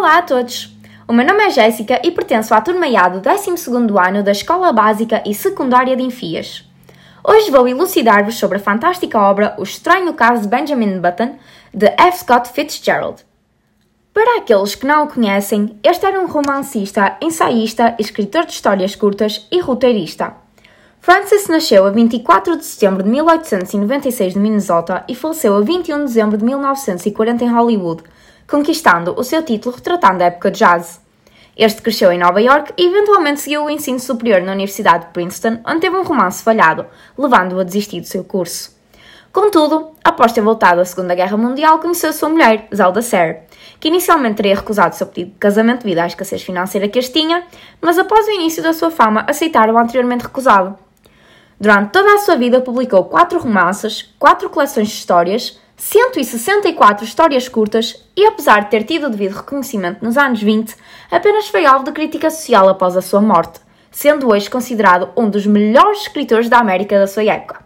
Olá a todos! O meu nome é Jéssica e pertenço à turma IA do 12 ano da Escola Básica e Secundária de Enfias. Hoje vou elucidar-vos sobre a fantástica obra O Estranho Caso de Benjamin Button, de F. Scott Fitzgerald. Para aqueles que não o conhecem, este era um romancista, ensaísta, escritor de histórias curtas e roteirista. Francis nasceu a 24 de setembro de 1896 de Minnesota e faleceu a 21 de dezembro de 1940 em Hollywood, conquistando o seu título retratando a época de jazz. Este cresceu em Nova York e eventualmente seguiu o ensino superior na Universidade de Princeton, onde teve um romance falhado, levando-o a desistir do seu curso. Contudo, após ter voltado à Segunda Guerra Mundial, conheceu sua mulher, Zelda Serre, que inicialmente teria recusado o seu pedido de casamento devido à escassez financeira que este tinha, mas após o início da sua fama, aceitaram o anteriormente recusado. Durante toda a sua vida publicou quatro romances, quatro coleções de histórias, 164 histórias curtas e, apesar de ter tido o devido reconhecimento nos anos 20, apenas foi alvo de crítica social após a sua morte, sendo hoje considerado um dos melhores escritores da América da sua época.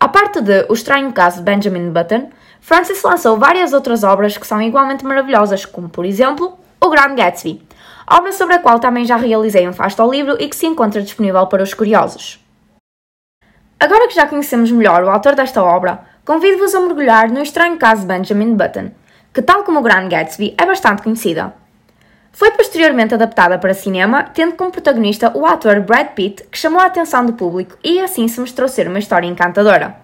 A parte de O Estranho Caso de Benjamin Button, Francis lançou várias outras obras que são igualmente maravilhosas, como por exemplo O Grande Gatsby, obra sobre a qual também já realizei um fasto ao livro e que se encontra disponível para os curiosos. Agora que já conhecemos melhor o autor desta obra, convido-vos a mergulhar no estranho caso de Benjamin Button, que, tal como o Grande Gatsby, é bastante conhecida. Foi posteriormente adaptada para cinema, tendo como protagonista o ator Brad Pitt, que chamou a atenção do público e assim se mostrou ser uma história encantadora.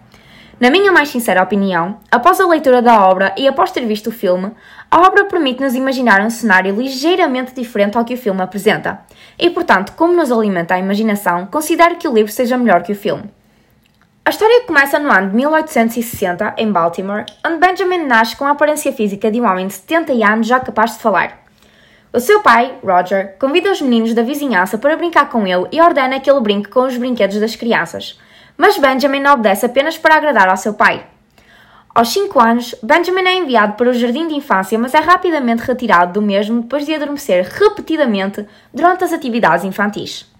Na minha mais sincera opinião, após a leitura da obra e após ter visto o filme, a obra permite-nos imaginar um cenário ligeiramente diferente ao que o filme apresenta, e portanto, como nos alimenta a imaginação, considero que o livro seja melhor que o filme. A história começa no ano de 1860, em Baltimore, onde Benjamin nasce com a aparência física de um homem de 70 anos já capaz de falar. O seu pai, Roger, convida os meninos da vizinhança para brincar com ele e ordena que ele brinque com os brinquedos das crianças. Mas Benjamin obedece apenas para agradar ao seu pai. Aos 5 anos, Benjamin é enviado para o jardim de infância, mas é rapidamente retirado do mesmo depois de adormecer repetidamente durante as atividades infantis.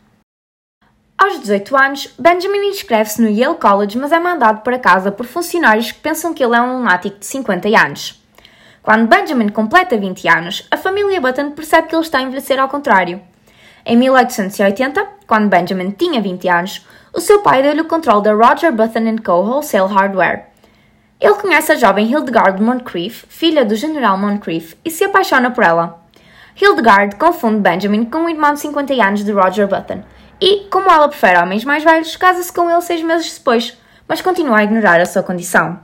Aos 18 anos, Benjamin inscreve-se no Yale College, mas é mandado para casa por funcionários que pensam que ele é um lunático de 50 anos. Quando Benjamin completa 20 anos, a família Button percebe que ele está a envelhecer ao contrário. Em 1880, quando Benjamin tinha 20 anos, o seu pai deu-lhe o controle da Roger Button Co. Wholesale Hardware. Ele conhece a jovem Hildegard Moncrief, filha do general Moncrief, e se apaixona por ela. Hildegard confunde Benjamin com o irmão de 50 anos de Roger Button, e, como ela prefere homens mais velhos, casa-se com ele seis meses depois, mas continua a ignorar a sua condição.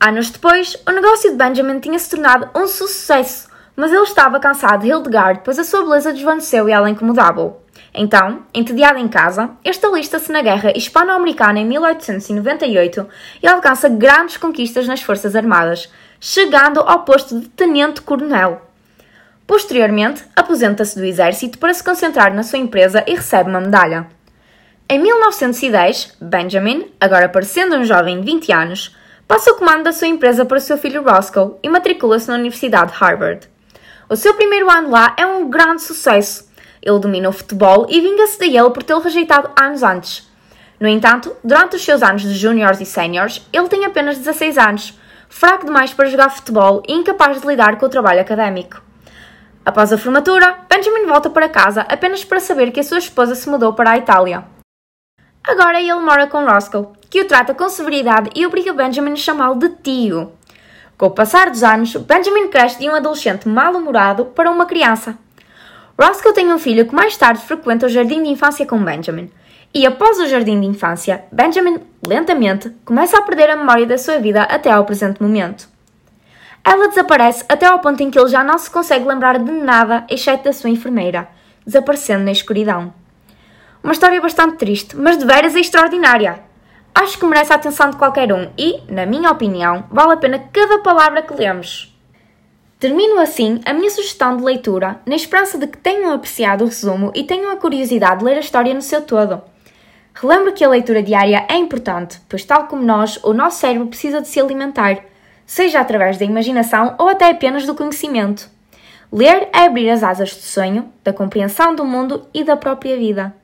Anos depois, o negócio de Benjamin tinha se tornado um sucesso, mas ele estava cansado de Hildegard, pois a sua beleza desvaneceu e ela incomodava-o. Então, entediado em casa, este alista-se na Guerra Hispano-Americana em 1898 e alcança grandes conquistas nas Forças Armadas, chegando ao posto de Tenente-Coronel. Posteriormente, aposenta-se do exército para se concentrar na sua empresa e recebe uma medalha. Em 1910, Benjamin, agora parecendo um jovem de 20 anos, passa o comando da sua empresa para o seu filho Roscoe e matricula-se na Universidade de Harvard. O seu primeiro ano lá é um grande sucesso. Ele domina o futebol e vinga-se de Yale por tê-lo rejeitado anos antes. No entanto, durante os seus anos de juniors e séniores, ele tem apenas 16 anos, fraco demais para jogar futebol e incapaz de lidar com o trabalho académico. Após a formatura, Benjamin volta para casa apenas para saber que a sua esposa se mudou para a Itália. Agora ele mora com Roscoe, que o trata com severidade e obriga Benjamin a chamá-lo de tio. Com o passar dos anos, Benjamin cresce de um adolescente mal-humorado para uma criança. Roscoe tem um filho que mais tarde frequenta o jardim de infância com Benjamin. E após o jardim de infância, Benjamin, lentamente, começa a perder a memória da sua vida até ao presente momento. Ela desaparece até ao ponto em que ele já não se consegue lembrar de nada exceto da sua enfermeira, desaparecendo na escuridão. Uma história bastante triste, mas de veras extraordinária. Acho que merece a atenção de qualquer um e, na minha opinião, vale a pena cada palavra que lemos. Termino assim a minha sugestão de leitura, na esperança de que tenham apreciado o resumo e tenham a curiosidade de ler a história no seu todo. Relembro que a leitura diária é importante, pois, tal como nós, o nosso cérebro precisa de se alimentar seja através da imaginação ou até apenas do conhecimento. Ler é abrir as asas do sonho, da compreensão do mundo e da própria vida.